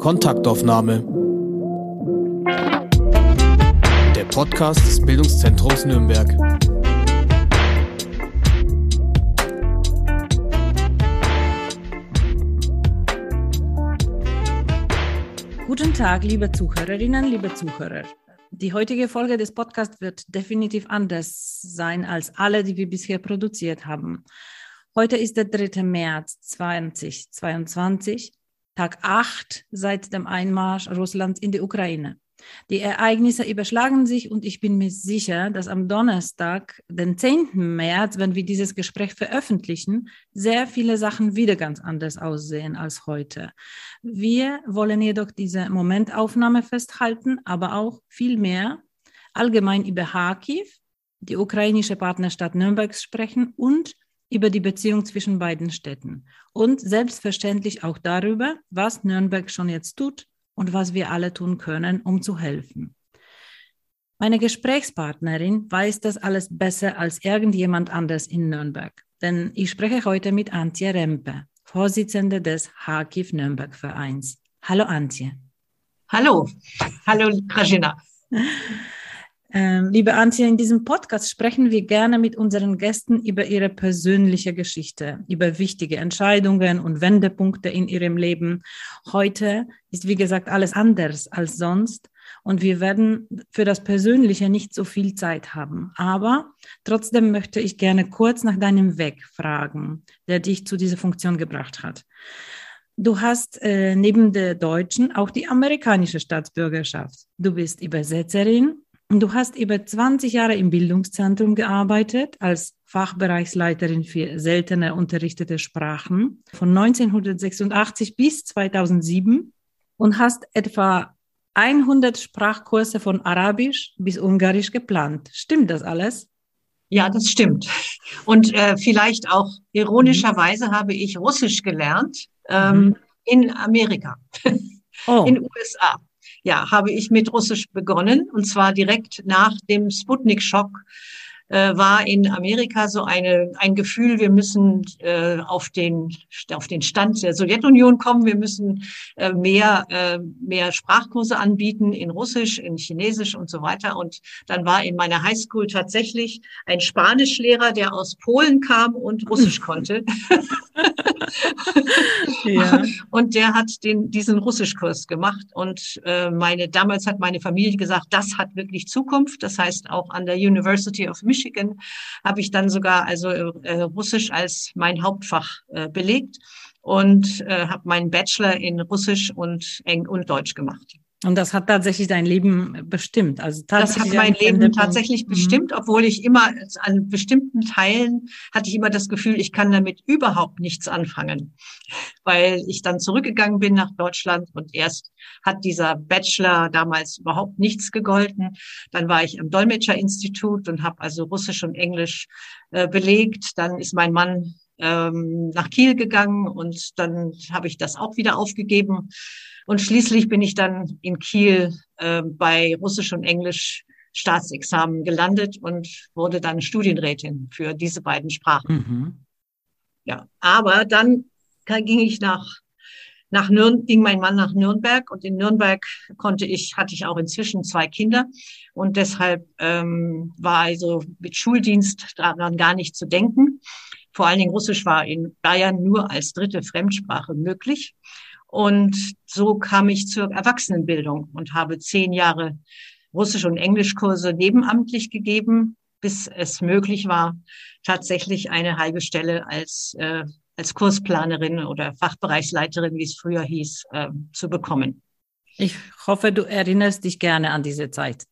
Kontaktaufnahme. Der Podcast des Bildungszentrums Nürnberg. Guten Tag, liebe Zuhörerinnen, liebe Zuhörer. Die heutige Folge des Podcasts wird definitiv anders sein als alle, die wir bisher produziert haben. Heute ist der 3. März 2022, Tag 8 seit dem Einmarsch Russlands in die Ukraine. Die Ereignisse überschlagen sich und ich bin mir sicher, dass am Donnerstag, den 10. März, wenn wir dieses Gespräch veröffentlichen, sehr viele Sachen wieder ganz anders aussehen als heute. Wir wollen jedoch diese Momentaufnahme festhalten, aber auch viel mehr allgemein über Kharkiv, die ukrainische Partnerstadt Nürnbergs sprechen und über die Beziehung zwischen beiden Städten und selbstverständlich auch darüber, was Nürnberg schon jetzt tut und was wir alle tun können, um zu helfen. Meine Gesprächspartnerin weiß das alles besser als irgendjemand anders in Nürnberg, denn ich spreche heute mit Antje Rempe, Vorsitzende des Kharkiv Nürnberg Vereins. Hallo Antje. Hallo, hallo Krajina. Ähm, liebe Antje, in diesem Podcast sprechen wir gerne mit unseren Gästen über ihre persönliche Geschichte, über wichtige Entscheidungen und Wendepunkte in ihrem Leben. Heute ist, wie gesagt, alles anders als sonst und wir werden für das Persönliche nicht so viel Zeit haben. Aber trotzdem möchte ich gerne kurz nach deinem Weg fragen, der dich zu dieser Funktion gebracht hat. Du hast äh, neben der deutschen auch die amerikanische Staatsbürgerschaft. Du bist Übersetzerin Du hast über 20 Jahre im Bildungszentrum gearbeitet als Fachbereichsleiterin für seltene unterrichtete Sprachen von 1986 bis 2007 und hast etwa 100 Sprachkurse von Arabisch bis Ungarisch geplant. Stimmt das alles? Ja, das stimmt. Und äh, vielleicht auch ironischerweise mhm. habe ich Russisch gelernt ähm, mhm. in Amerika, oh. in USA ja, habe ich mit Russisch begonnen und zwar direkt nach dem Sputnik-Schock äh, war in Amerika so eine, ein Gefühl, wir müssen äh, auf, den, auf den Stand der Sowjetunion kommen, wir müssen äh, mehr, äh, mehr Sprachkurse anbieten in Russisch, in Chinesisch und so weiter. Und dann war in meiner Highschool tatsächlich ein Spanischlehrer, der aus Polen kam und Russisch konnte. ja. Und der hat den, diesen Russischkurs gemacht. Und äh, meine, damals hat meine Familie gesagt, das hat wirklich Zukunft. Das heißt, auch an der University of Michigan Michigan habe ich dann sogar also äh, Russisch als mein Hauptfach äh, belegt und äh, habe meinen Bachelor in Russisch und Eng und Deutsch gemacht. Und das hat tatsächlich dein Leben bestimmt. Also das hat mein Leben tatsächlich mhm. bestimmt, obwohl ich immer an bestimmten Teilen hatte ich immer das Gefühl, ich kann damit überhaupt nichts anfangen, weil ich dann zurückgegangen bin nach Deutschland und erst hat dieser Bachelor damals überhaupt nichts gegolten. Dann war ich am Dolmetscherinstitut und habe also Russisch und Englisch äh, belegt. Dann ist mein Mann ähm, nach Kiel gegangen und dann habe ich das auch wieder aufgegeben und schließlich bin ich dann in Kiel äh, bei Russisch und Englisch Staatsexamen gelandet und wurde dann Studienrätin für diese beiden Sprachen. Mhm. Ja, aber dann ging ich nach nach Nürn ging mein Mann nach Nürnberg und in Nürnberg konnte ich hatte ich auch inzwischen zwei Kinder und deshalb ähm, war also mit Schuldienst daran gar nicht zu denken. Vor allen Dingen Russisch war in Bayern nur als dritte Fremdsprache möglich. Und so kam ich zur Erwachsenenbildung und habe zehn Jahre Russisch- und Englischkurse nebenamtlich gegeben, bis es möglich war, tatsächlich eine halbe Stelle als, äh, als Kursplanerin oder Fachbereichsleiterin, wie es früher hieß, äh, zu bekommen. Ich hoffe, du erinnerst dich gerne an diese Zeit.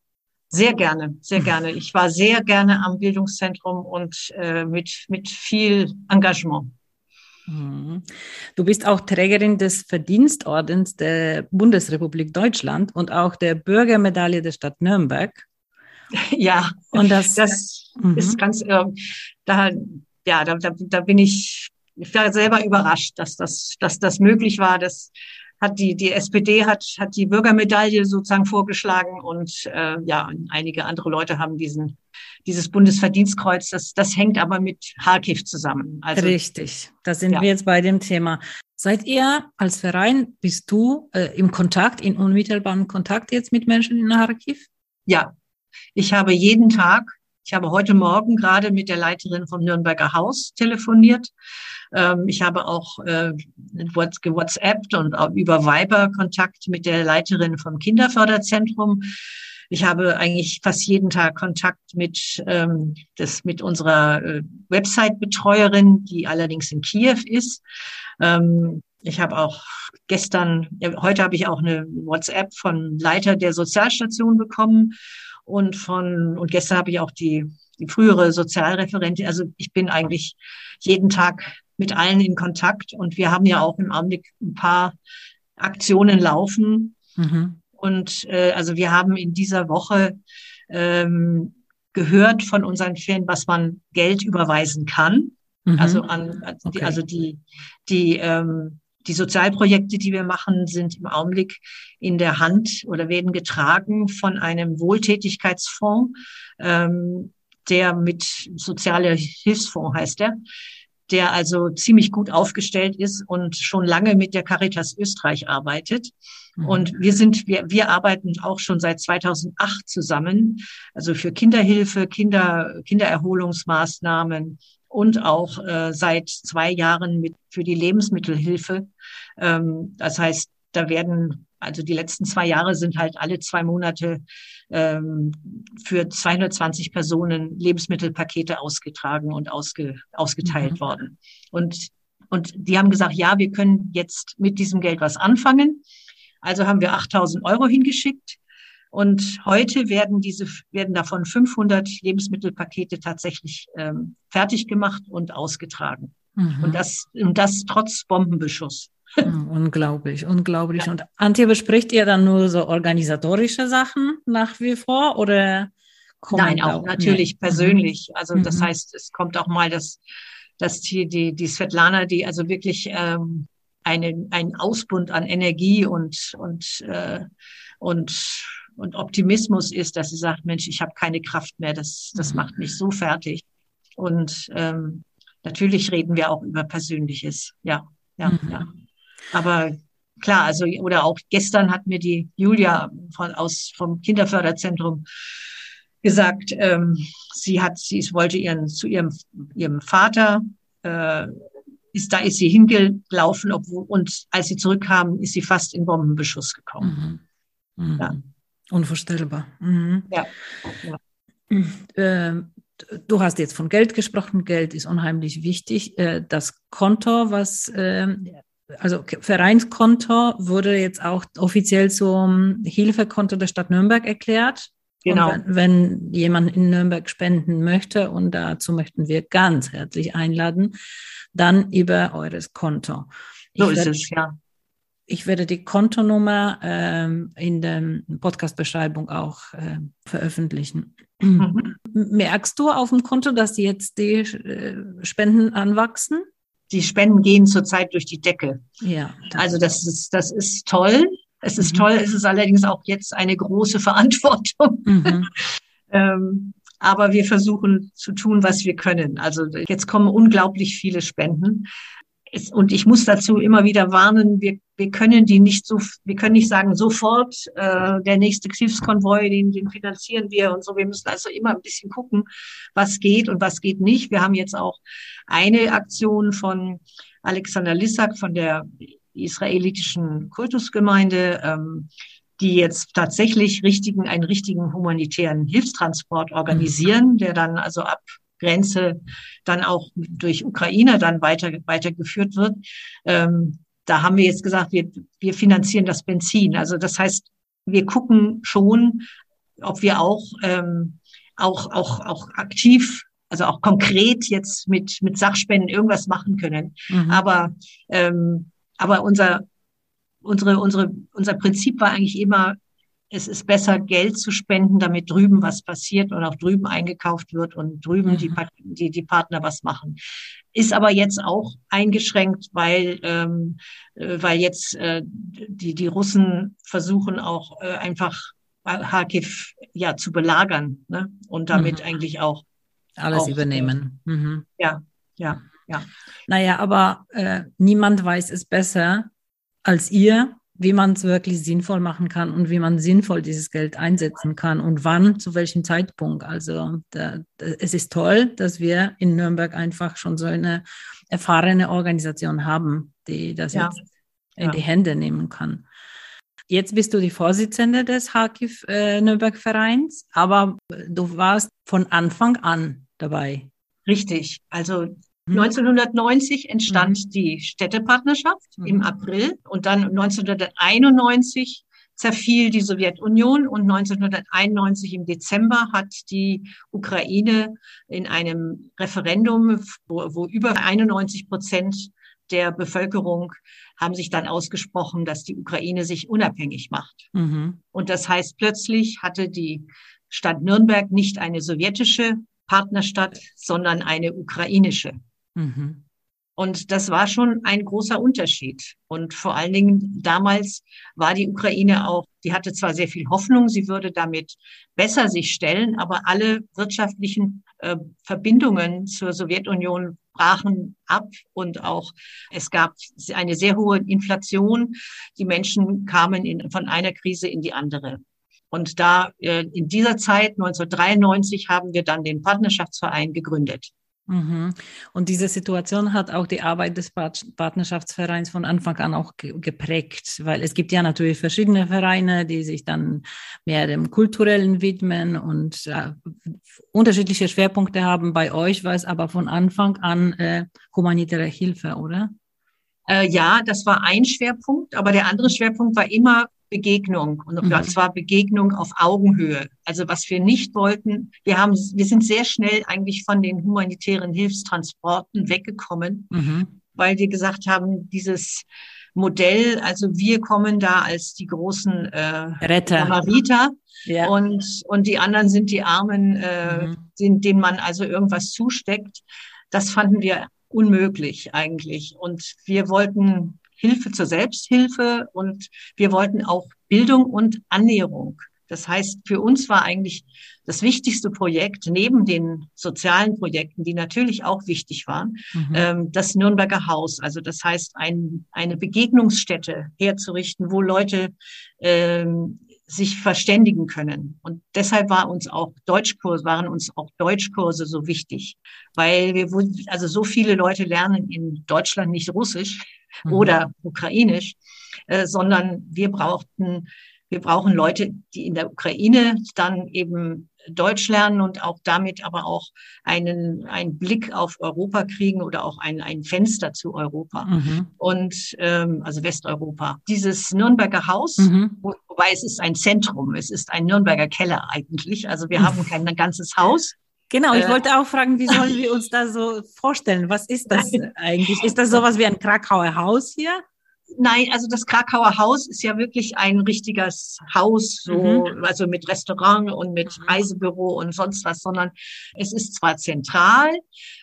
Sehr gerne, sehr gerne. Ich war sehr gerne am Bildungszentrum und äh, mit, mit viel Engagement. Mhm. Du bist auch Trägerin des Verdienstordens der Bundesrepublik Deutschland und auch der Bürgermedaille der Stadt Nürnberg. Ja, und das, das mhm. ist ganz, äh, da, ja, da, da, da bin ich, ich war selber überrascht, dass das, dass das möglich war, dass hat die, die SPD hat, hat die Bürgermedaille sozusagen vorgeschlagen und äh, ja, einige andere Leute haben diesen, dieses Bundesverdienstkreuz. Das, das hängt aber mit Kharkiv zusammen. Also, Richtig, da sind ja. wir jetzt bei dem Thema. Seid ihr als Verein, bist du äh, im Kontakt, in unmittelbarem Kontakt jetzt mit Menschen in Kharkiv? Ja, ich habe jeden Tag, ich habe heute Morgen gerade mit der Leiterin vom Nürnberger Haus telefoniert. Ähm, ich habe auch äh, WhatsApp und über Viber Kontakt mit der Leiterin vom Kinderförderzentrum. Ich habe eigentlich fast jeden Tag Kontakt mit, ähm, das, mit unserer äh, Website-Betreuerin, die allerdings in Kiew ist. Ähm, ich habe auch gestern, heute habe ich auch eine WhatsApp von Leiter der Sozialstation bekommen und von, und gestern habe ich auch die, die frühere Sozialreferentin. Also ich bin eigentlich jeden Tag mit allen in Kontakt und wir haben ja auch im Augenblick ein paar Aktionen laufen. Mhm. Und äh, also wir haben in dieser Woche ähm, gehört von unseren Firmen, was man Geld überweisen kann. Mhm. Also an also okay. die, also die, die ähm, die Sozialprojekte, die wir machen, sind im Augenblick in der Hand oder werden getragen von einem Wohltätigkeitsfonds, ähm, der mit sozialer Hilfsfonds heißt der, der also ziemlich gut aufgestellt ist und schon lange mit der Caritas Österreich arbeitet. Mhm. Und wir sind, wir, wir arbeiten auch schon seit 2008 zusammen, also für Kinderhilfe, Kinder, Kindererholungsmaßnahmen, und auch äh, seit zwei Jahren mit für die Lebensmittelhilfe. Ähm, das heißt, da werden also die letzten zwei Jahre sind halt alle zwei Monate ähm, für 220 Personen Lebensmittelpakete ausgetragen und ausge, ausgeteilt mhm. worden. Und und die haben gesagt, ja, wir können jetzt mit diesem Geld was anfangen. Also haben wir 8000 Euro hingeschickt und heute werden diese, werden davon 500 Lebensmittelpakete tatsächlich ähm, fertig gemacht und ausgetragen. Mhm. Und das, und das trotz Bombenbeschuss. Mhm, unglaublich, unglaublich. Ja. Und Antje, bespricht ihr dann nur so organisatorische Sachen nach wie vor oder? Nein, auch natürlich nee. Mhm. persönlich. Also mhm. das heißt, es kommt auch mal das, dass die, die, die Svetlana, die also wirklich ähm, eine, ein Ausbund an Energie und, und, äh, und und Optimismus ist, dass sie sagt, Mensch, ich habe keine Kraft mehr, das, das mhm. macht mich so fertig. Und ähm, natürlich reden wir auch über Persönliches, ja, ja, mhm. ja. Aber klar, also oder auch gestern hat mir die Julia von, aus vom Kinderförderzentrum gesagt, ähm, sie hat, sie wollte ihren zu ihrem ihrem Vater äh, ist da ist sie hingelaufen, obwohl und als sie zurückkam, ist sie fast in Bombenbeschuss gekommen. Mhm. Mhm. Ja. Unvorstellbar. Mhm. Ja. ja. Äh, du hast jetzt von Geld gesprochen. Geld ist unheimlich wichtig. Äh, das Konto, was, äh, also Vereinskonto, wurde jetzt auch offiziell zum Hilfekonto der Stadt Nürnberg erklärt. Genau. Wenn, wenn, jemand in Nürnberg spenden möchte, und dazu möchten wir ganz herzlich einladen, dann über eures Konto. So ist es, ja. Ich werde die Kontonummer ähm, in der Podcast-Beschreibung auch äh, veröffentlichen. Mhm. Merkst du auf dem Konto, dass jetzt die äh, Spenden anwachsen? Die Spenden gehen zurzeit durch die Decke. Ja. Das also das ist, das ist toll. Es ist mhm. toll. Es ist allerdings auch jetzt eine große Verantwortung. Mhm. ähm, aber wir versuchen zu tun, was wir können. Also jetzt kommen unglaublich viele Spenden es, und ich muss dazu immer wieder warnen, wir, wir können die nicht so, wir können nicht sagen, sofort äh, der nächste Hilfskonvoi, den, den finanzieren wir und so. Wir müssen also immer ein bisschen gucken, was geht und was geht nicht. Wir haben jetzt auch eine Aktion von Alexander Lissak von der israelitischen Kultusgemeinde, ähm, die jetzt tatsächlich richtigen, einen richtigen humanitären Hilfstransport organisieren, der dann also ab Grenze dann auch durch Ukraine dann weiter, weitergeführt wird. Ähm, da haben wir jetzt gesagt, wir, wir finanzieren das Benzin. Also das heißt, wir gucken schon, ob wir auch, ähm, auch, auch, auch aktiv, also auch konkret jetzt mit, mit Sachspenden irgendwas machen können. Mhm. Aber, ähm, aber unser, unsere, unsere, unser Prinzip war eigentlich immer, es ist besser, Geld zu spenden, damit drüben was passiert und auch drüben eingekauft wird und drüben mhm. die, die, die Partner was machen. Ist aber jetzt auch eingeschränkt, weil, ähm, äh, weil jetzt äh, die, die Russen versuchen auch äh, einfach Kharkiv ja zu belagern ne? und damit mhm. eigentlich auch alles auch, übernehmen. Mhm. Ja, ja. Ja. Naja, aber äh, niemand weiß es besser als ihr, wie man es wirklich sinnvoll machen kann und wie man sinnvoll dieses Geld einsetzen kann und wann, zu welchem Zeitpunkt. Also da, da, es ist toll, dass wir in Nürnberg einfach schon so eine erfahrene Organisation haben, die das ja. jetzt in ja. die Hände nehmen kann. Jetzt bist du die Vorsitzende des HKIF äh, Nürnberg Vereins, aber du warst von Anfang an dabei. Richtig. Also 1990 mhm. entstand mhm. die Städtepartnerschaft mhm. im April und dann 1991 zerfiel die Sowjetunion und 1991 im Dezember hat die Ukraine in einem Referendum, wo, wo über 91 Prozent der Bevölkerung haben sich dann ausgesprochen, dass die Ukraine sich unabhängig macht. Mhm. Und das heißt, plötzlich hatte die Stadt Nürnberg nicht eine sowjetische Partnerstadt, sondern eine ukrainische. Mhm. Und das war schon ein großer Unterschied. Und vor allen Dingen damals war die Ukraine auch, die hatte zwar sehr viel Hoffnung, sie würde damit besser sich stellen, aber alle wirtschaftlichen äh, Verbindungen zur Sowjetunion brachen ab und auch es gab eine sehr hohe Inflation. Die Menschen kamen in, von einer Krise in die andere. Und da äh, in dieser Zeit 1993 haben wir dann den Partnerschaftsverein gegründet. Mhm. Und diese Situation hat auch die Arbeit des Partnerschaftsvereins von Anfang an auch geprägt, weil es gibt ja natürlich verschiedene Vereine, die sich dann mehr dem Kulturellen widmen und äh, unterschiedliche Schwerpunkte haben. Bei euch war es aber von Anfang an äh, humanitäre Hilfe, oder? Äh, ja, das war ein Schwerpunkt, aber der andere Schwerpunkt war immer Begegnung und mhm. zwar Begegnung auf Augenhöhe. Also was wir nicht wollten, wir haben, wir sind sehr schnell eigentlich von den humanitären Hilfstransporten weggekommen, mhm. weil wir gesagt haben, dieses Modell, also wir kommen da als die großen äh, Retter. Samariter ja. und und die anderen sind die Armen, äh, mhm. sind, denen man also irgendwas zusteckt. Das fanden wir unmöglich eigentlich und wir wollten Hilfe zur Selbsthilfe und wir wollten auch Bildung und Annäherung. Das heißt, für uns war eigentlich das wichtigste Projekt neben den sozialen Projekten, die natürlich auch wichtig waren, mhm. ähm, das Nürnberger Haus. Also das heißt, ein, eine Begegnungsstätte herzurichten, wo Leute ähm, sich verständigen können. Und deshalb war uns auch Deutschkurse, waren uns auch Deutschkurse so wichtig, weil wir, also so viele Leute lernen in Deutschland nicht Russisch mhm. oder Ukrainisch, äh, sondern wir brauchten, wir brauchen Leute, die in der Ukraine dann eben Deutsch lernen und auch damit aber auch einen, einen Blick auf Europa kriegen oder auch ein, ein Fenster zu Europa mhm. und ähm, also Westeuropa. Dieses Nürnberger Haus, mhm. wo, wobei es ist ein Zentrum, es ist ein Nürnberger Keller eigentlich. Also wir mhm. haben kein ganzes Haus, Genau, ich äh, wollte auch fragen, wie sollen wir uns das so vorstellen? Was ist das eigentlich? Ist das sowas wie ein Krakauer Haus hier? Nein, also das Krakauer Haus ist ja wirklich ein richtiges Haus, so, mhm. also mit Restaurant und mit mhm. Reisebüro und sonst was, sondern es ist zwar zentral,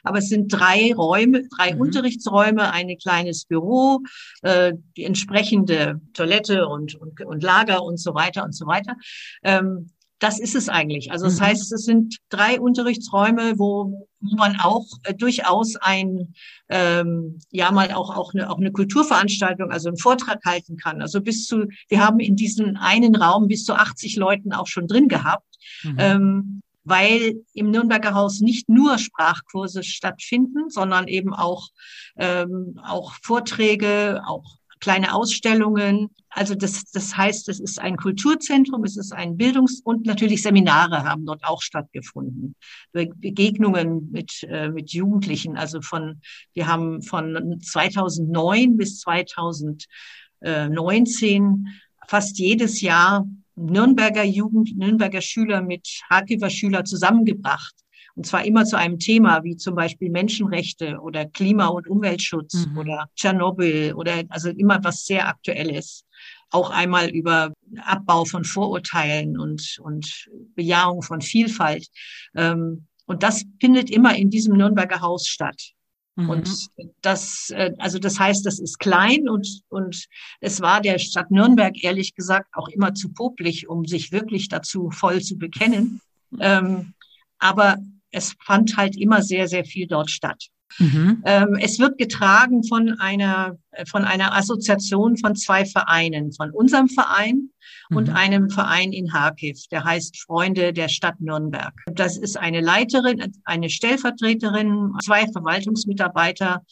aber es sind drei Räume, drei mhm. Unterrichtsräume, ein kleines Büro, äh, die entsprechende Toilette und, und, und Lager und so weiter und so weiter. Ähm, das ist es eigentlich. Also das mhm. heißt, es sind drei Unterrichtsräume, wo, wo man auch äh, durchaus ein, ähm, ja mal auch auch eine, auch eine Kulturveranstaltung, also einen Vortrag halten kann. Also bis zu, wir haben in diesem einen Raum bis zu 80 Leuten auch schon drin gehabt. Mhm. Ähm, weil im Nürnberger Haus nicht nur Sprachkurse stattfinden, sondern eben auch, ähm, auch Vorträge, auch kleine Ausstellungen. Also das, das heißt, es ist ein Kulturzentrum, es ist ein Bildungs- und natürlich Seminare haben dort auch stattgefunden. Begegnungen mit, äh, mit Jugendlichen. Also von, wir haben von 2009 bis 2019 fast jedes Jahr Nürnberger Jugend, Nürnberger Schüler mit Harkiver Schüler zusammengebracht und zwar immer zu einem Thema wie zum Beispiel Menschenrechte oder Klima- und Umweltschutz mhm. oder Tschernobyl oder also immer was sehr Aktuelles. Auch einmal über Abbau von Vorurteilen und, und Bejahung von Vielfalt. Ähm, und das findet immer in diesem Nürnberger Haus statt. Mhm. Und das, äh, also das heißt, das ist klein und, und es war der Stadt Nürnberg ehrlich gesagt auch immer zu popelig, um sich wirklich dazu voll zu bekennen. Ähm, aber es fand halt immer sehr, sehr viel dort statt. Mhm. Ähm, es wird getragen von einer, von einer Assoziation von zwei Vereinen, von unserem Verein mhm. und einem Verein in Harkiv, der heißt Freunde der Stadt Nürnberg. Das ist eine Leiterin, eine Stellvertreterin, zwei Verwaltungsmitarbeiter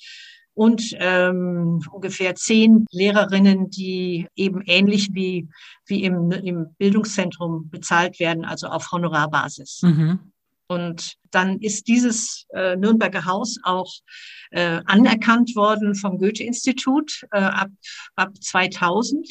und ähm, ungefähr zehn Lehrerinnen, die eben ähnlich wie, wie im, im Bildungszentrum bezahlt werden, also auf Honorarbasis. Mhm. Und dann ist dieses äh, Nürnberger Haus auch äh, anerkannt worden vom Goethe-Institut äh, ab, ab 2000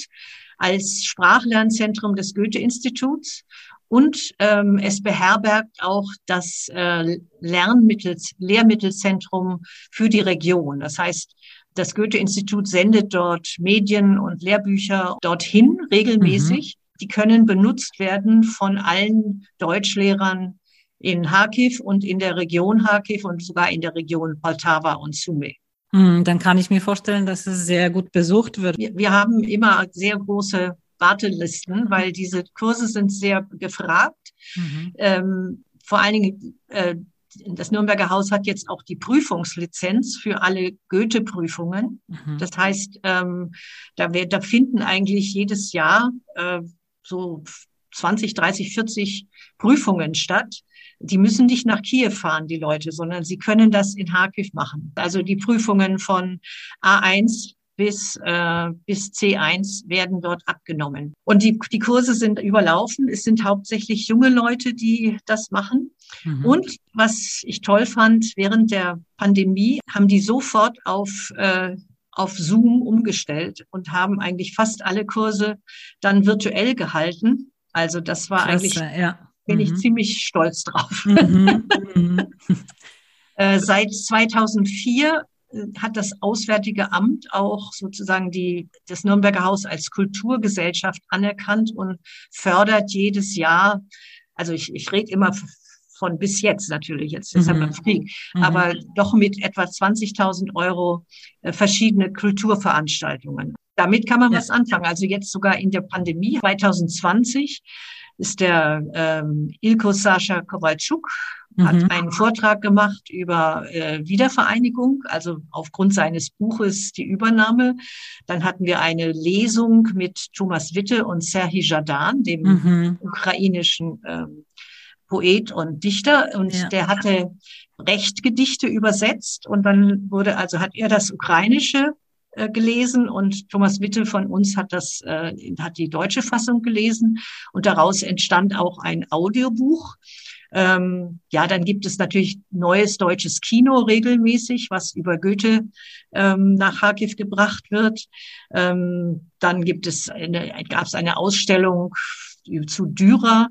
als Sprachlernzentrum des Goethe-Instituts. Und ähm, es beherbergt auch das äh, Lernmittel, Lehrmittelzentrum für die Region. Das heißt, das Goethe-Institut sendet dort Medien und Lehrbücher dorthin regelmäßig. Mhm. Die können benutzt werden von allen Deutschlehrern in Kharkiv und in der Region Kharkiv und sogar in der Region Poltava und Sumy. Hm, dann kann ich mir vorstellen, dass es sehr gut besucht wird. Wir, wir haben immer sehr große Wartelisten, weil diese Kurse sind sehr gefragt. Mhm. Ähm, vor allen Dingen, äh, das Nürnberger Haus hat jetzt auch die Prüfungslizenz für alle Goethe-Prüfungen. Mhm. Das heißt, ähm, da, wir, da finden eigentlich jedes Jahr äh, so 20, 30, 40 Prüfungen statt die müssen nicht nach Kiew fahren, die Leute, sondern sie können das in Kharkiv machen. Also die Prüfungen von A1 bis, äh, bis C1 werden dort abgenommen. Und die, die Kurse sind überlaufen. Es sind hauptsächlich junge Leute, die das machen. Mhm. Und was ich toll fand, während der Pandemie haben die sofort auf, äh, auf Zoom umgestellt und haben eigentlich fast alle Kurse dann virtuell gehalten. Also das war Klasse, eigentlich ja bin mhm. ich ziemlich stolz drauf. Mhm. mhm. äh, seit 2004 äh, hat das Auswärtige Amt auch sozusagen die, das Nürnberger Haus als Kulturgesellschaft anerkannt und fördert jedes Jahr, also ich, ich rede immer von bis jetzt natürlich, jetzt ist mhm. ja Krieg, mhm. aber doch mit etwa 20.000 Euro äh, verschiedene Kulturveranstaltungen. Damit kann man ja. was anfangen. Also jetzt sogar in der Pandemie 2020 ist der ähm, Ilko Sascha Kowalczuk, mhm. hat einen Vortrag gemacht über äh, Wiedervereinigung, also aufgrund seines Buches die Übernahme. Dann hatten wir eine Lesung mit Thomas Witte und Serhii Jadan, dem mhm. ukrainischen ähm, Poet und Dichter. Und ja. der hatte Rechtgedichte übersetzt und dann wurde, also hat er das Ukrainische äh, gelesen und Thomas Witte von uns hat das, äh, hat die deutsche Fassung gelesen und daraus entstand auch ein Audiobuch. Ähm, ja, dann gibt es natürlich neues deutsches Kino regelmäßig, was über Goethe ähm, nach Kharkiv gebracht wird. Ähm, dann gibt es eine, gab es eine Ausstellung zu Dürer,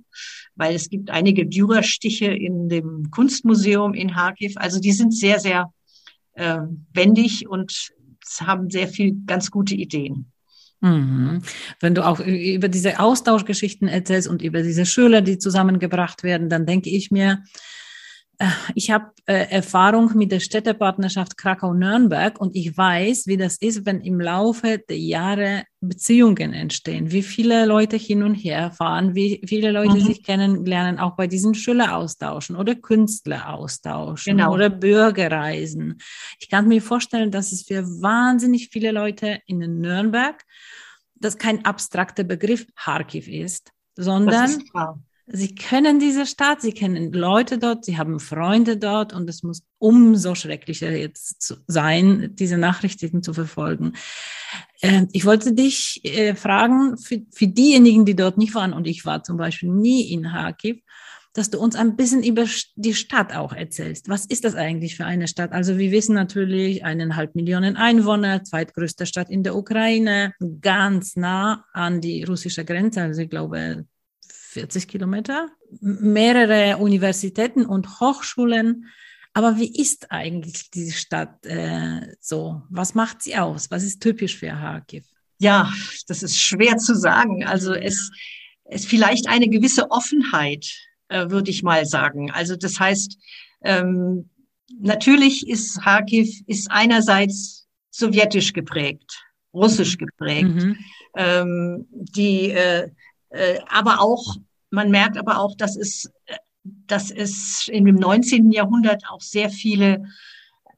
weil es gibt einige Dürer-Stiche in dem Kunstmuseum in Kharkiv. Also die sind sehr, sehr äh, wendig und haben sehr viel ganz gute Ideen. Mhm. Wenn du auch über diese Austauschgeschichten erzählst und über diese Schüler, die zusammengebracht werden, dann denke ich mir, ich habe äh, Erfahrung mit der Städtepartnerschaft Krakau-Nürnberg und ich weiß, wie das ist, wenn im Laufe der Jahre Beziehungen entstehen, wie viele Leute hin und her fahren, wie viele Leute mhm. sich kennenlernen, auch bei diesen Schüleraustauschen oder Künstleraustauschen genau. oder Bürgerreisen. Ich kann mir vorstellen, dass es für wahnsinnig viele Leute in Nürnberg, das kein abstrakter Begriff Kharkiv ist, sondern Sie kennen diese Stadt, sie kennen Leute dort, sie haben Freunde dort und es muss umso schrecklicher jetzt sein, diese Nachrichten zu verfolgen. Äh, ich wollte dich äh, fragen, für, für diejenigen, die dort nicht waren, und ich war zum Beispiel nie in Kharkiv, dass du uns ein bisschen über die Stadt auch erzählst. Was ist das eigentlich für eine Stadt? Also wir wissen natürlich, eineinhalb Millionen Einwohner, zweitgrößte Stadt in der Ukraine, ganz nah an die russische Grenze. Also ich glaube 40 Kilometer, mehrere Universitäten und Hochschulen. Aber wie ist eigentlich diese Stadt äh, so? Was macht sie aus? Was ist typisch für Kharkiv? Ja, das ist schwer zu sagen. Also es ist vielleicht eine gewisse Offenheit, äh, würde ich mal sagen. Also das heißt, ähm, natürlich ist Kharkiv ist einerseits sowjetisch geprägt, russisch geprägt. Mhm. Ähm, die äh, äh, aber auch, man merkt aber auch, dass es, dass es in dem 19. Jahrhundert auch sehr viele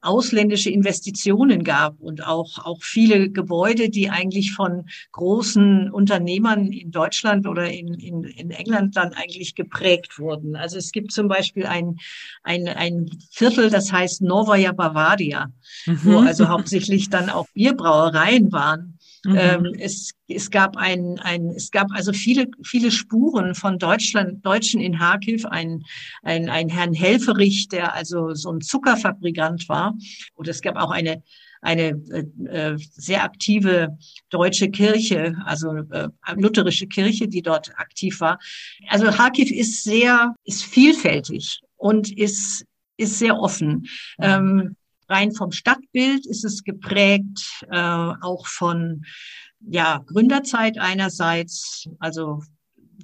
ausländische Investitionen gab und auch, auch viele Gebäude, die eigentlich von großen Unternehmern in Deutschland oder in, in, in England dann eigentlich geprägt wurden. Also es gibt zum Beispiel ein, ein, ein Viertel, das heißt Novaya Bavaria, mhm. wo also hauptsächlich dann auch Bierbrauereien waren. Mhm. Ähm, es, es gab ein, ein, es gab also viele, viele Spuren von Deutschland, Deutschen in Harkiv, ein, ein, ein Herrn Helferich, der also so ein Zuckerfabrikant war. Und es gab auch eine, eine äh, sehr aktive deutsche Kirche, also äh, lutherische Kirche, die dort aktiv war. Also Harkiv ist sehr, ist vielfältig und ist, ist sehr offen. Mhm. Ähm, rein vom Stadtbild ist es geprägt, äh, auch von ja, Gründerzeit einerseits, also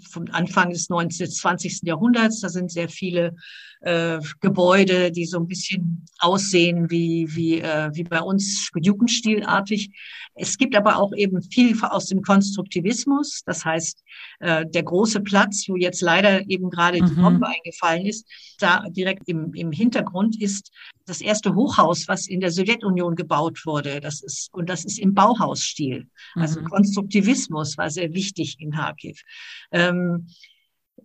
vom Anfang des 19. 20. Jahrhunderts. Da sind sehr viele äh, Gebäude, die so ein bisschen aussehen wie, wie, äh, wie bei uns Jugendstilartig. Es gibt aber auch eben viel aus dem Konstruktivismus. Das heißt, äh, der große Platz, wo jetzt leider eben gerade mhm. die Bombe eingefallen ist, da direkt im, im Hintergrund ist das erste Hochhaus, was in der Sowjetunion gebaut wurde. Das ist, und das ist im Bauhausstil. Also mhm. Konstruktivismus war sehr wichtig in Kharkiv. Ähm,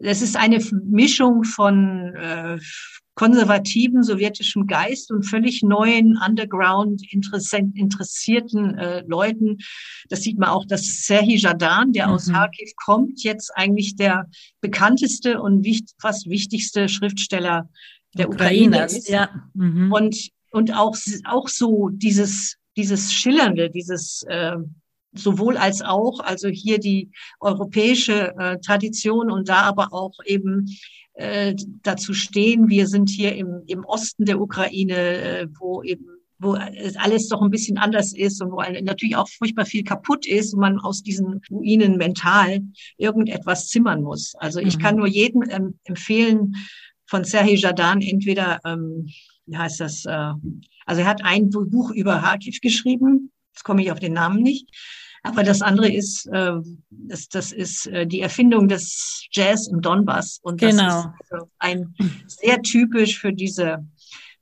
es ist eine Mischung von äh, konservativen sowjetischem Geist und völlig neuen Underground interessierten äh, Leuten. Das sieht man auch, dass Serhii Jadan, der mhm. aus Kharkiv kommt, jetzt eigentlich der bekannteste und wichtig, fast wichtigste Schriftsteller der Ukraine, Ukraine ist. Ja. Mhm. Und und auch auch so dieses dieses schillernde, dieses äh, sowohl als auch, also hier die europäische äh, Tradition und da aber auch eben äh, dazu stehen, wir sind hier im, im Osten der Ukraine, äh, wo eben wo alles doch ein bisschen anders ist und wo natürlich auch furchtbar viel kaputt ist und man aus diesen Ruinen mental irgendetwas zimmern muss. Also ich mhm. kann nur jedem ähm, empfehlen, von Serhii Jadan entweder, ähm, wie heißt das, äh, also er hat ein Buch über Kharkiv geschrieben, jetzt komme ich auf den Namen nicht, aber das andere ist, äh, das, das ist äh, die Erfindung des Jazz im Donbass. Und das genau. ist also ein sehr typisch für diese,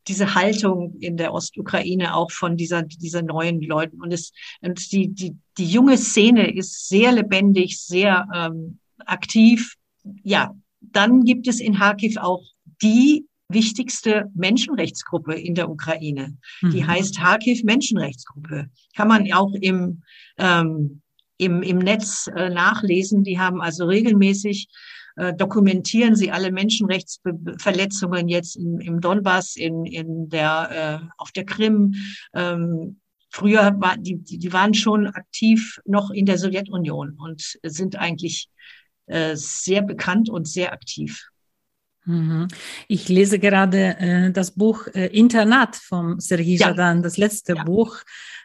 diese Haltung in der Ostukraine auch von dieser, dieser neuen Leuten. Und es, und die, die, die junge Szene ist sehr lebendig, sehr ähm, aktiv. Ja, dann gibt es in Kharkiv auch die wichtigste Menschenrechtsgruppe in der Ukraine. Mhm. Die heißt Kharkiv Menschenrechtsgruppe. Kann man auch im, ähm, im, im Netz äh, nachlesen. Die haben also regelmäßig äh, dokumentieren sie alle Menschenrechtsverletzungen jetzt im, im Donbass, in, in der, äh, auf der Krim. Ähm, früher war die, die waren schon aktiv noch in der Sowjetunion und sind eigentlich äh, sehr bekannt und sehr aktiv. Mhm. Ich lese gerade äh, das Buch äh, Internat vom Sergei ja. Jadan, das letzte ja. Buch.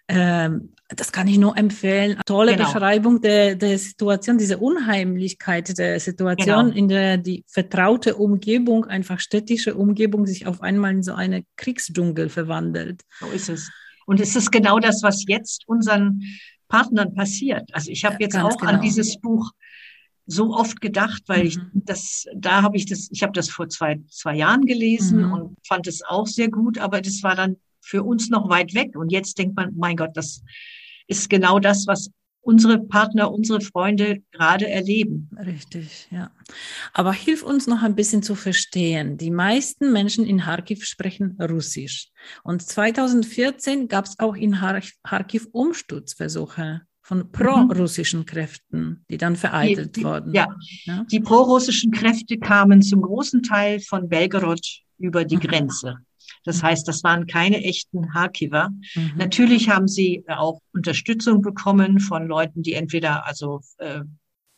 Ähm, das kann ich nur empfehlen. Tolle genau. Beschreibung der, der Situation, diese Unheimlichkeit der Situation, genau. in der die vertraute Umgebung, einfach städtische Umgebung, sich auf einmal in so eine Kriegsdschungel verwandelt. So ist es. Und es ist genau das, was jetzt unseren Partnern passiert. Also ich habe jetzt Ganz auch genau. an dieses Buch so oft gedacht, weil ich mhm. das, da habe ich das, ich habe das vor zwei, zwei Jahren gelesen mhm. und fand es auch sehr gut, aber das war dann für uns noch weit weg. Und jetzt denkt man, mein Gott, das ist genau das, was unsere Partner, unsere Freunde gerade erleben. Richtig, ja. Aber hilf uns noch ein bisschen zu verstehen. Die meisten Menschen in Kharkiv sprechen Russisch. Und 2014 gab es auch in Kharkiv Umsturzversuche von mhm. pro-russischen Kräften, die dann vereitelt die, die, wurden. Ja. ja? die pro-russischen Kräfte kamen zum großen Teil von Belgorod über die mhm. Grenze. Das mhm. heißt, das waren keine echten Harkiver. Mhm. Natürlich haben sie auch Unterstützung bekommen von Leuten, die entweder also äh,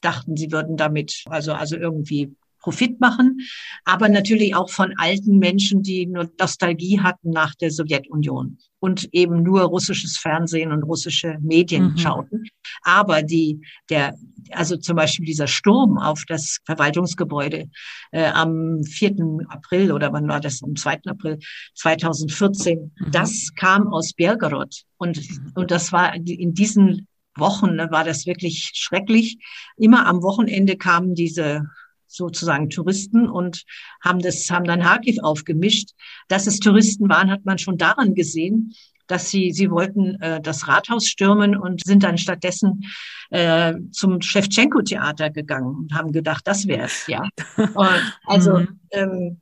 dachten, sie würden damit also also irgendwie Profit machen, aber natürlich auch von alten Menschen, die nur Nostalgie hatten nach der Sowjetunion und eben nur russisches Fernsehen und russische Medien mhm. schauten. Aber die, der, also zum Beispiel dieser Sturm auf das Verwaltungsgebäude äh, am 4. April oder wann war das? Am 2. April 2014, mhm. das kam aus Belgorod und, und das war in diesen Wochen ne, war das wirklich schrecklich. Immer am Wochenende kamen diese sozusagen Touristen und haben das, haben dann Harkiv aufgemischt. Dass es Touristen waren, hat man schon daran gesehen, dass sie, sie wollten äh, das Rathaus stürmen und sind dann stattdessen äh, zum Shevchenko-Theater gegangen und haben gedacht, das wäre es, ja. Und, also, mhm. ähm,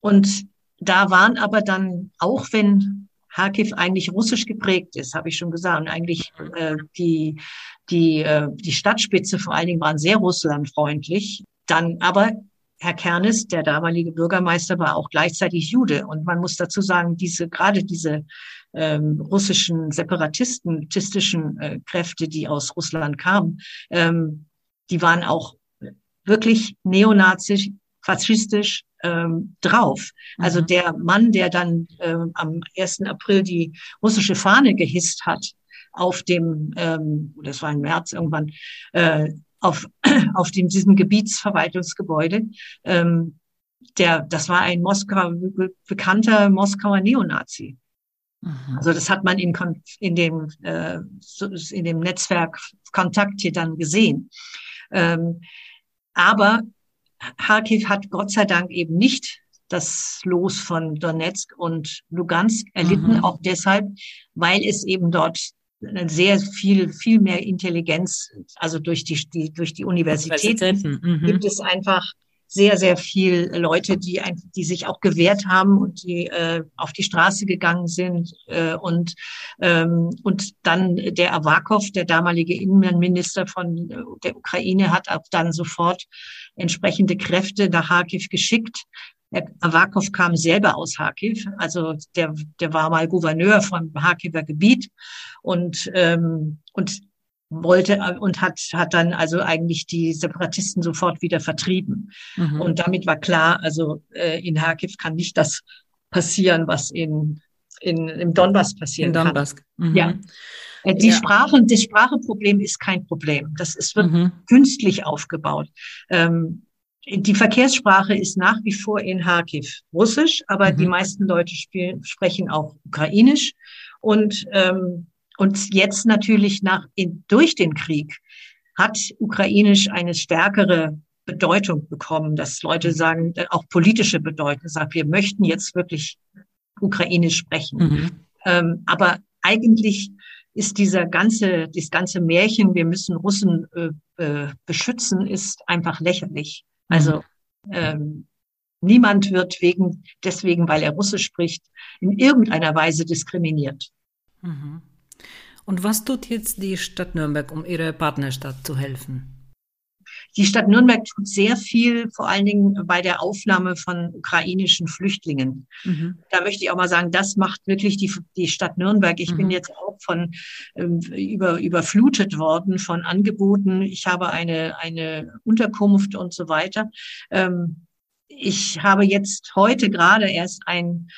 und da waren aber dann, auch wenn Kharkiv eigentlich russisch geprägt ist, habe ich schon gesagt, und eigentlich äh, die, die, äh, die Stadtspitze vor allen Dingen waren sehr russlandfreundlich, dann aber Herr Kernes, der damalige Bürgermeister, war auch gleichzeitig Jude. Und man muss dazu sagen, diese, gerade diese ähm, russischen separatistischen äh, Kräfte, die aus Russland kamen, ähm, die waren auch wirklich neonazisch, faschistisch ähm, drauf. Also mhm. der Mann, der dann ähm, am 1. April die russische Fahne gehisst hat, auf dem, ähm, das war im März irgendwann, äh, auf, auf dem, diesem Gebietsverwaltungsgebäude, ähm, der, das war ein Moskauer, bekannter Moskauer Neonazi. Mhm. Also das hat man in, in, dem, äh, in dem Netzwerk Kontakt hier dann gesehen. Ähm, aber Kharkiv hat Gott sei Dank eben nicht das Los von Donetsk und Lugansk erlitten, mhm. auch deshalb, weil es eben dort sehr viel, viel mehr Intelligenz, also durch die, die durch die Universität mhm. gibt es einfach sehr, sehr viel Leute, die, ein, die sich auch gewehrt haben und die äh, auf die Straße gegangen sind. Äh, und, ähm, und dann der Avakov, der damalige Innenminister von der Ukraine, hat auch dann sofort entsprechende Kräfte nach Kharkiv geschickt. Herr Avakov kam selber aus Kharkiv, also der, der war mal Gouverneur vom Kharkiver Gebiet und, ähm, und wollte äh, und hat, hat dann also eigentlich die Separatisten sofort wieder vertrieben. Mhm. Und damit war klar, also äh, in Kharkiv kann nicht das passieren, was in, in, im Donbass passieren in Donbass. kann. Mhm. Ja. Äh, die ja. Sprachen, das Spracheproblem ist kein Problem. Das ist, wird mhm. künstlich aufgebaut. Ähm, die Verkehrssprache ist nach wie vor in Kharkiv Russisch, aber die mhm. meisten Leute spielen, sprechen auch Ukrainisch. Und ähm, und jetzt natürlich nach, in, durch den Krieg hat Ukrainisch eine stärkere Bedeutung bekommen, dass Leute sagen, auch politische Bedeutung, sagen, wir möchten jetzt wirklich Ukrainisch sprechen. Mhm. Ähm, aber eigentlich ist dieser ganze, dieses ganze Märchen, wir müssen Russen äh, äh, beschützen, ist einfach lächerlich. Also mhm. ähm, niemand wird wegen, deswegen, weil er Russisch spricht, in irgendeiner Weise diskriminiert. Mhm. Und was tut jetzt die Stadt Nürnberg, um ihrer Partnerstadt zu helfen? Die Stadt Nürnberg tut sehr viel, vor allen Dingen bei der Aufnahme von ukrainischen Flüchtlingen. Mhm. Da möchte ich auch mal sagen, das macht wirklich die, die Stadt Nürnberg. Ich mhm. bin jetzt auch von ähm, über, überflutet worden von Angeboten. Ich habe eine, eine Unterkunft und so weiter. Ähm, ich habe jetzt heute gerade erst ein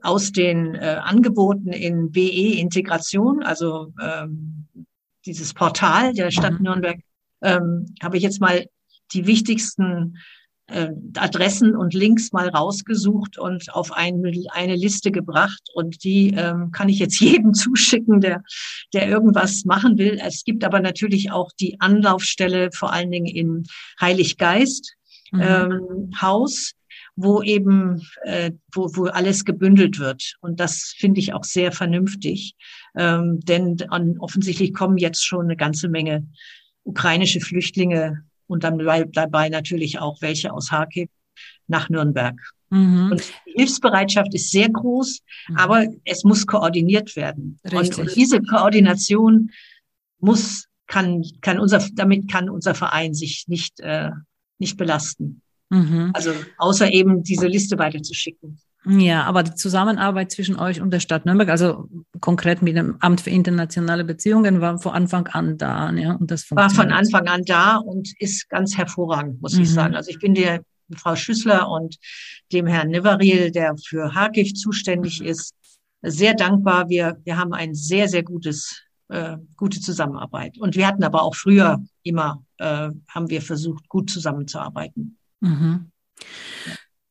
aus den äh, Angeboten in BE Integration, also ähm, dieses Portal der Stadt mhm. Nürnberg, ähm, habe ich jetzt mal die wichtigsten äh, Adressen und Links mal rausgesucht und auf ein, eine Liste gebracht. Und die ähm, kann ich jetzt jedem zuschicken, der, der irgendwas machen will. Es gibt aber natürlich auch die Anlaufstelle, vor allen Dingen in Heiliggeist. Mhm. Ähm, Haus, wo eben, äh, wo, wo alles gebündelt wird. Und das finde ich auch sehr vernünftig, ähm, denn an, offensichtlich kommen jetzt schon eine ganze Menge ukrainische Flüchtlinge und dann dabei natürlich auch welche aus Kharkiv nach Nürnberg. Mhm. Und die Hilfsbereitschaft ist sehr groß, mhm. aber es muss koordiniert werden. Und, und diese Koordination muss, kann, kann unser, damit kann unser Verein sich nicht, äh, nicht belasten. Mhm. Also außer eben diese Liste weiterzuschicken. Ja, aber die Zusammenarbeit zwischen euch und der Stadt Nürnberg, also konkret mit dem Amt für internationale Beziehungen, war von Anfang an da. Ja, und das war von Anfang an da und ist ganz hervorragend, muss mhm. ich sagen. Also ich bin der Frau Schüssler und dem Herrn Nevaril, der für Harkiv zuständig ist, sehr dankbar. Wir, wir haben ein sehr, sehr gutes, äh, gute Zusammenarbeit. Und wir hatten aber auch früher immer, äh, haben wir versucht, gut zusammenzuarbeiten. Mhm.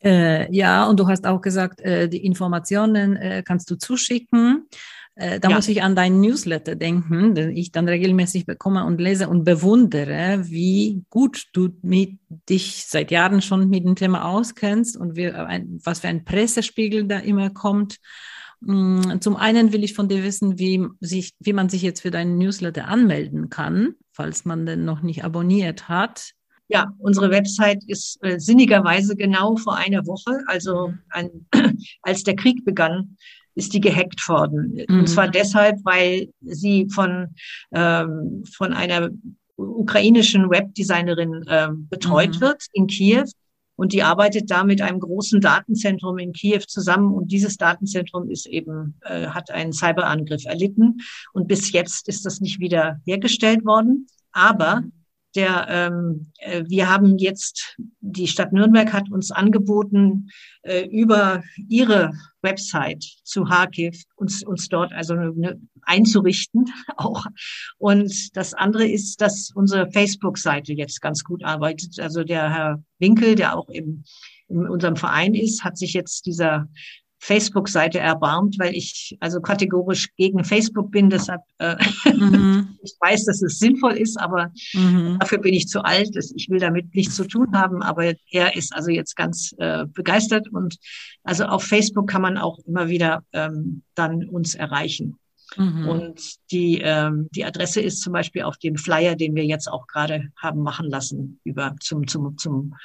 Äh, ja, und du hast auch gesagt, äh, die Informationen äh, kannst du zuschicken. Äh, da ja. muss ich an deinen Newsletter denken, den ich dann regelmäßig bekomme und lese und bewundere, wie gut du mit, dich seit Jahren schon mit dem Thema auskennst und wie, ein, was für ein Pressespiegel da immer kommt. Mm, zum einen will ich von dir wissen, wie, sich, wie man sich jetzt für deinen Newsletter anmelden kann, falls man den noch nicht abonniert hat. Ja, unsere Website ist äh, sinnigerweise genau vor einer Woche, also ein, als der Krieg begann, ist die gehackt worden. Mhm. Und zwar deshalb, weil sie von, ähm, von einer ukrainischen Webdesignerin ähm, betreut mhm. wird in Kiew. Und die arbeitet da mit einem großen Datenzentrum in Kiew zusammen. Und dieses Datenzentrum ist eben, äh, hat einen Cyberangriff erlitten. Und bis jetzt ist das nicht wieder hergestellt worden. Aber mhm der, ähm, äh, wir haben jetzt, die Stadt Nürnberg hat uns angeboten, äh, über ihre Website zu Harkiv uns, uns dort also eine, einzurichten auch. Und das andere ist, dass unsere Facebook-Seite jetzt ganz gut arbeitet. Also der Herr Winkel, der auch im, in unserem Verein ist, hat sich jetzt dieser Facebook-Seite erbarmt, weil ich also kategorisch gegen Facebook bin. Deshalb, äh, mhm. ich weiß, dass es sinnvoll ist, aber mhm. dafür bin ich zu alt. Ich will damit nichts zu tun haben. Aber er ist also jetzt ganz äh, begeistert und also auf Facebook kann man auch immer wieder ähm, dann uns erreichen. Mhm. Und die, ähm, die Adresse ist zum Beispiel auf dem Flyer, den wir jetzt auch gerade haben machen lassen über zum, zum, zum,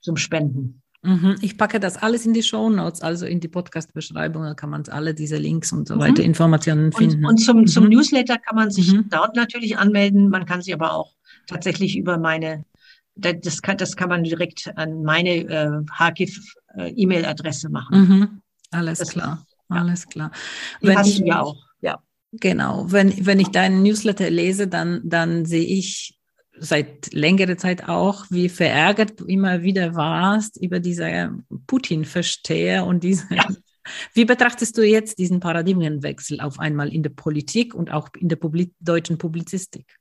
zum Spenden. Mhm. Ich packe das alles in die Show Notes, also in die Podcast-Beschreibung, da kann man alle diese Links und so mhm. weiter Informationen finden. Und, und zum, zum mhm. Newsletter kann man sich mhm. dort natürlich anmelden. Man kann sich aber auch tatsächlich über meine, das kann, das kann man direkt an meine äh, HGIF-E-Mail-Adresse äh, machen. Mhm. Alles das klar, ist, ja. alles klar. Die wenn hast du ja auch, ja. Genau, wenn, wenn ich deinen Newsletter lese, dann, dann sehe ich seit längerer Zeit auch, wie verärgert du immer wieder warst über diese Putin-Versteher und diese. Ja. Wie betrachtest du jetzt diesen Paradigmenwechsel auf einmal in der Politik und auch in der Publi deutschen Publizistik?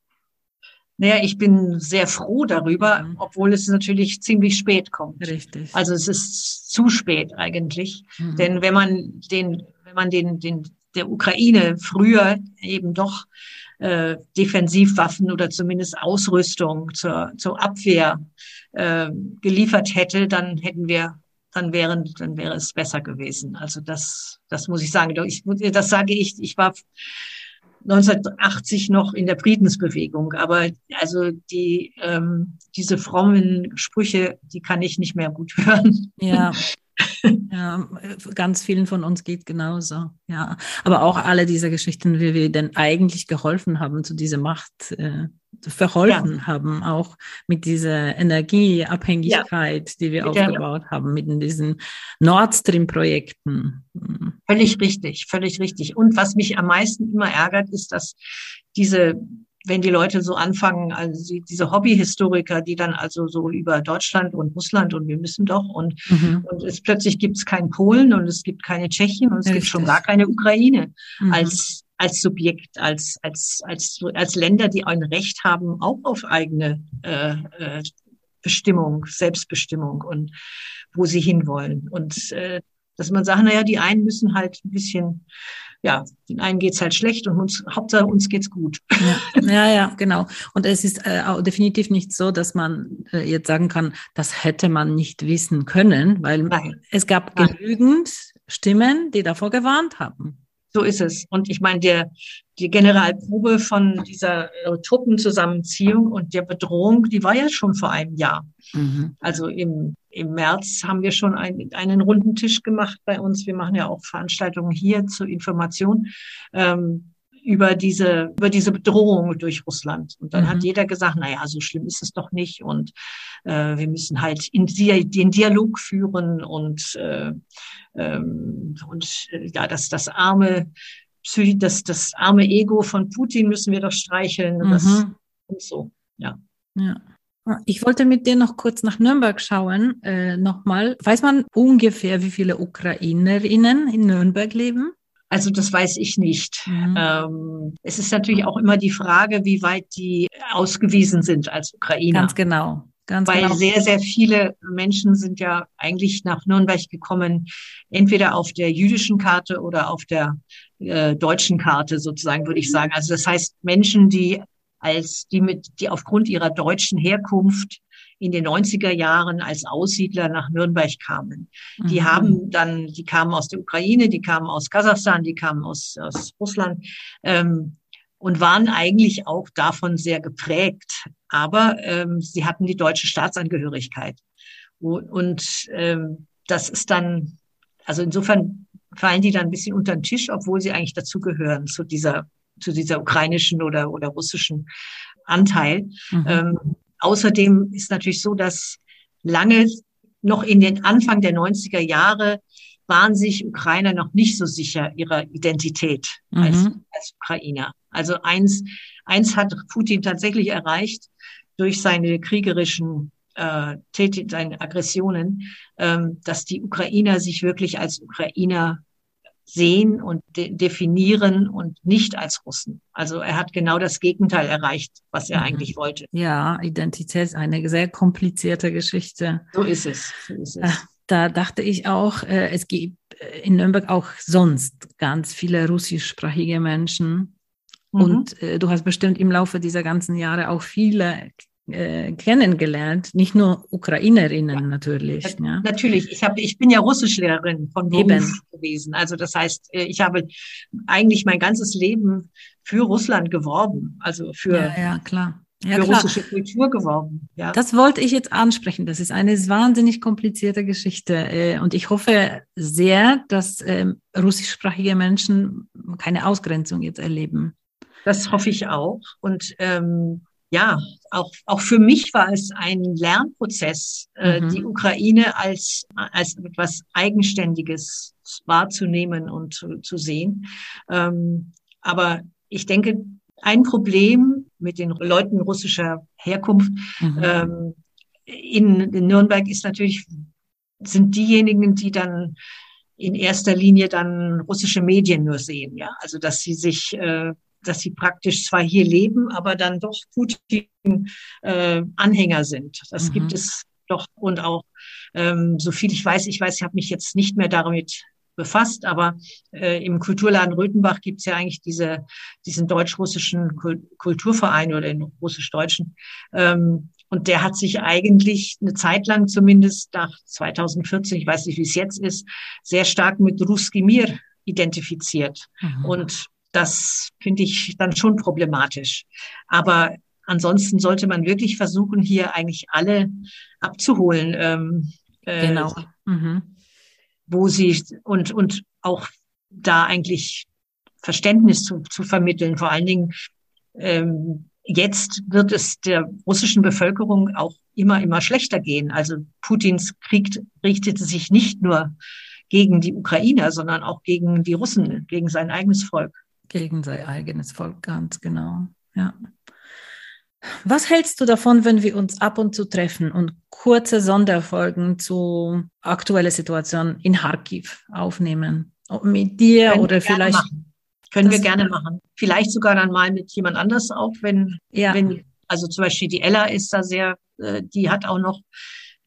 Naja, ich bin sehr froh darüber, mhm. obwohl es natürlich ziemlich spät kommt. Richtig. Also es ist zu spät eigentlich. Mhm. Denn wenn man den, wenn man den, den, der Ukraine früher eben doch äh, Defensivwaffen oder zumindest Ausrüstung zur, zur Abwehr äh, geliefert hätte, dann hätten wir dann wären, dann wäre es besser gewesen. Also das, das muss ich sagen. Ich, das sage ich. Ich war 1980 noch in der Friedensbewegung, aber also die ähm, diese frommen Sprüche, die kann ich nicht mehr gut hören. Ja, Ja, ganz vielen von uns geht genauso. Ja, aber auch alle diese Geschichten, wie wir denn eigentlich geholfen haben, zu dieser Macht äh, verholfen ja. haben, auch mit dieser Energieabhängigkeit, ja. die wir mit aufgebaut haben, mit diesen Nord Stream Projekten. Mhm. Völlig richtig, völlig richtig. Und was mich am meisten immer ärgert, ist, dass diese wenn die Leute so anfangen, also diese Hobbyhistoriker, die dann also so über Deutschland und Russland und wir müssen doch und, mhm. und es plötzlich gibt es kein Polen und es gibt keine Tschechien und es Richtig. gibt schon gar keine Ukraine mhm. als als Subjekt, als als als als Länder, die ein Recht haben, auch auf eigene äh, äh, Bestimmung, Selbstbestimmung und wo sie hinwollen. Und äh, dass man sagt, naja, die einen müssen halt ein bisschen ja, den einen geht's halt schlecht und uns, Hauptsache uns geht's gut. Ja, ja, ja genau. Und es ist äh, auch definitiv nicht so, dass man äh, jetzt sagen kann, das hätte man nicht wissen können, weil Nein. es gab Nein. genügend Stimmen, die davor gewarnt haben. So ist es. Und ich meine, der, die Generalprobe von dieser äh, Truppenzusammenziehung und der Bedrohung, die war ja schon vor einem Jahr. Mhm. Also im, im März haben wir schon ein, einen runden Tisch gemacht bei uns. Wir machen ja auch Veranstaltungen hier zur Information. Ähm, über diese, über diese Bedrohung durch Russland. Und dann mhm. hat jeder gesagt, na ja, so schlimm ist es doch nicht. Und äh, wir müssen halt in die, den Dialog führen und, äh, ähm, und äh, ja, das, das arme das, das arme Ego von Putin müssen wir doch streicheln. Mhm. Das, und so, ja. Ja. Ich wollte mit dir noch kurz nach Nürnberg schauen. Äh, Nochmal, weiß man ungefähr, wie viele Ukrainerinnen in Nürnberg leben? Also das weiß ich nicht. Mhm. Ähm, es ist natürlich auch immer die Frage, wie weit die ausgewiesen sind als Ukrainer. Ganz genau. Ganz Weil genau. sehr, sehr viele Menschen sind ja eigentlich nach Nürnberg gekommen, entweder auf der jüdischen Karte oder auf der äh, deutschen Karte sozusagen, würde ich sagen. Also das heißt Menschen, die als die mit, die aufgrund ihrer deutschen Herkunft in den 90er Jahren als Aussiedler nach Nürnberg kamen. Die mhm. haben dann, die kamen aus der Ukraine, die kamen aus Kasachstan, die kamen aus, aus Russland ähm, und waren eigentlich auch davon sehr geprägt. Aber ähm, sie hatten die deutsche Staatsangehörigkeit. Und, und ähm, das ist dann, also insofern fallen die dann ein bisschen unter den Tisch, obwohl sie eigentlich dazugehören zu dieser, zu dieser ukrainischen oder, oder russischen Anteil. Mhm. Ähm, außerdem ist natürlich so, dass lange noch in den Anfang der 90er Jahre waren sich Ukrainer noch nicht so sicher ihrer Identität mhm. als, als Ukrainer. Also eins, eins hat Putin tatsächlich erreicht durch seine kriegerischen äh, seine Aggressionen, ähm, dass die Ukrainer sich wirklich als Ukrainer sehen und de definieren und nicht als Russen. Also er hat genau das Gegenteil erreicht, was er mhm. eigentlich wollte. Ja, Identität ist eine sehr komplizierte Geschichte. So ist es. So ist es. Äh, da dachte ich auch, äh, es gibt in Nürnberg auch sonst ganz viele russischsprachige Menschen. Mhm. Und äh, du hast bestimmt im Laufe dieser ganzen Jahre auch viele äh, kennengelernt, nicht nur Ukrainerinnen ja, natürlich. Ja. Natürlich, ich habe, ich bin ja Russischlehrerin von Beruf Eben. gewesen. Also das heißt, äh, ich habe eigentlich mein ganzes Leben für Russland geworben, also für ja, ja klar. Ja, für klar. russische Kultur geworben. Ja. Das wollte ich jetzt ansprechen. Das ist eine wahnsinnig komplizierte Geschichte. Äh, und ich hoffe sehr, dass ähm, russischsprachige Menschen keine Ausgrenzung jetzt erleben. Das hoffe ich auch. Und ähm, ja, auch, auch für mich war es ein Lernprozess, äh, mhm. die Ukraine als, als etwas Eigenständiges wahrzunehmen und zu, zu sehen. Ähm, aber ich denke, ein Problem mit den Leuten russischer Herkunft mhm. ähm, in, in Nürnberg ist natürlich, sind diejenigen, die dann in erster Linie dann russische Medien nur sehen, ja. Also dass sie sich äh, dass sie praktisch zwar hier leben, aber dann doch Putin-Anhänger äh, sind. Das mhm. gibt es doch und auch, ähm, so viel ich weiß, ich weiß, ich habe mich jetzt nicht mehr damit befasst, aber äh, im Kulturladen Röthenbach gibt es ja eigentlich diese, diesen deutsch-russischen Kulturverein oder den russisch-deutschen. Ähm, und der hat sich eigentlich eine Zeit lang, zumindest nach 2014, ich weiß nicht, wie es jetzt ist, sehr stark mit Ruski Mir identifiziert. Mhm. Und das finde ich dann schon problematisch. Aber ansonsten sollte man wirklich versuchen, hier eigentlich alle abzuholen. Ähm, äh, genau. Mhm. Wo sie und, und auch da eigentlich Verständnis zu, zu vermitteln. Vor allen Dingen ähm, jetzt wird es der russischen Bevölkerung auch immer, immer schlechter gehen. Also Putins Krieg richtete sich nicht nur gegen die Ukrainer, sondern auch gegen die Russen, gegen sein eigenes Volk gegen sein eigenes Volk, ganz genau. Ja. Was hältst du davon, wenn wir uns ab und zu treffen und kurze Sonderfolgen zu aktueller Situation in Kharkiv aufnehmen? Mit dir Können oder vielleicht. Machen. Können wir gerne machen. Vielleicht sogar dann mal mit jemand anders auch, wenn, ja. wenn, also zum Beispiel die Ella ist da sehr, äh, die hat auch noch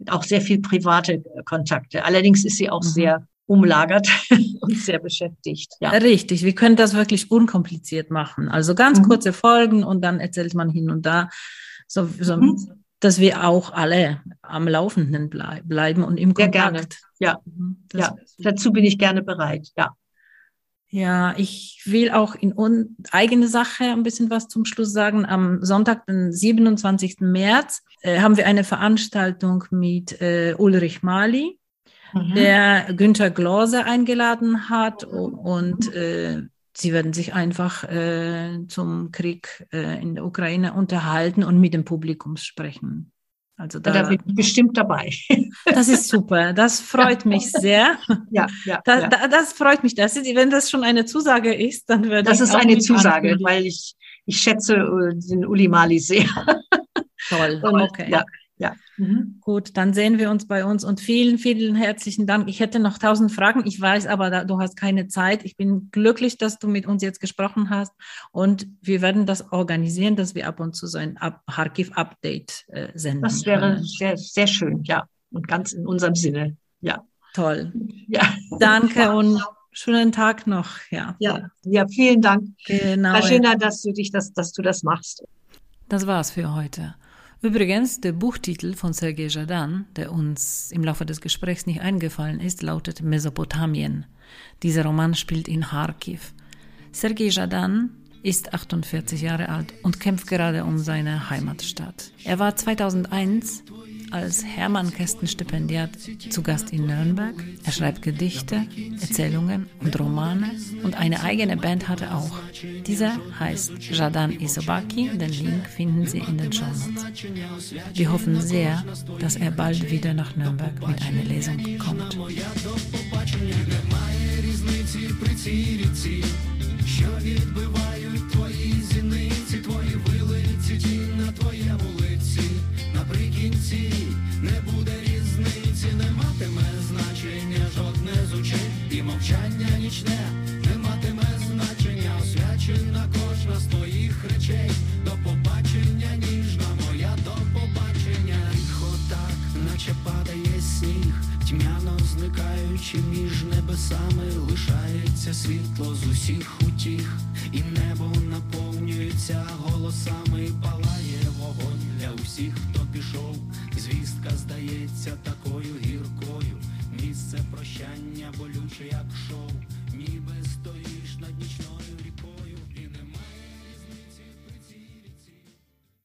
auch sehr viel private Kontakte. Allerdings ist sie auch mhm. sehr umlagert und sehr beschäftigt. Ja. Richtig, wir können das wirklich unkompliziert machen. Also ganz mhm. kurze Folgen und dann erzählt man hin und da, so, so mhm. dass wir auch alle am Laufenden blei bleiben und im Kontakt. Sehr gerne. Ja, mhm. ja. dazu bin ich gerne bereit. Ja. Ja, ich will auch in eigene Sache ein bisschen was zum Schluss sagen. Am Sonntag, den 27. März, äh, haben wir eine Veranstaltung mit äh, Ulrich Mali mhm. der Günther Glose eingeladen hat und äh, sie werden sich einfach äh, zum Krieg äh, in der Ukraine unterhalten und mit dem Publikum sprechen. Also da, da bin ich bestimmt dabei. Das ist super. Das freut mich sehr. Ja, ja, da, ja. Da, das freut mich. Das ist, wenn das schon eine Zusage ist, dann wird das ist eine Zusage, weil ich ich schätze äh, den Uli Mali sehr. Toll. okay. Ja, ja. Mhm. Gut, dann sehen wir uns bei uns und vielen, vielen herzlichen Dank. Ich hätte noch tausend Fragen. Ich weiß aber, da, du hast keine Zeit. Ich bin glücklich, dass du mit uns jetzt gesprochen hast und wir werden das organisieren, dass wir ab und zu so ein Kharkiv-Update äh, senden. Das wäre sehr, sehr schön, ja. Und ganz in unserem Sinne, ja. Toll. Ja. Danke und schönen Tag noch. Ja, ja, ja vielen Dank. Genau. Schöner, dass du dich das, dass du das machst. Das war's für heute. Übrigens, der Buchtitel von Sergei Jadan, der uns im Laufe des Gesprächs nicht eingefallen ist, lautet Mesopotamien. Dieser Roman spielt in Kharkiv. Sergei Jadan ist 48 Jahre alt und kämpft gerade um seine Heimatstadt. Er war 2001 als Hermann Kästen Stipendiat zu Gast in Nürnberg. Er schreibt Gedichte, Erzählungen und Romane und eine eigene Band hat er auch. Dieser heißt Jadan Isobaki. Den Link finden Sie in den Show Notes. Wir hoffen sehr, dass er bald wieder nach Nürnberg mit einer Lesung kommt. Що відбивають мовчання нічне, не матиме значення, освячена кожна з твоїх речей. До побачення, ніжна моя, до побачення, тихо так, наче падає сніг, тьмяно зникаючи між небесами, лишається світло з усіх утіх, і небо наповнюється голосами, палає вогонь для усіх, хто пішов. Звістка здається такою гіркою. Місце прощання болюче, як шоу,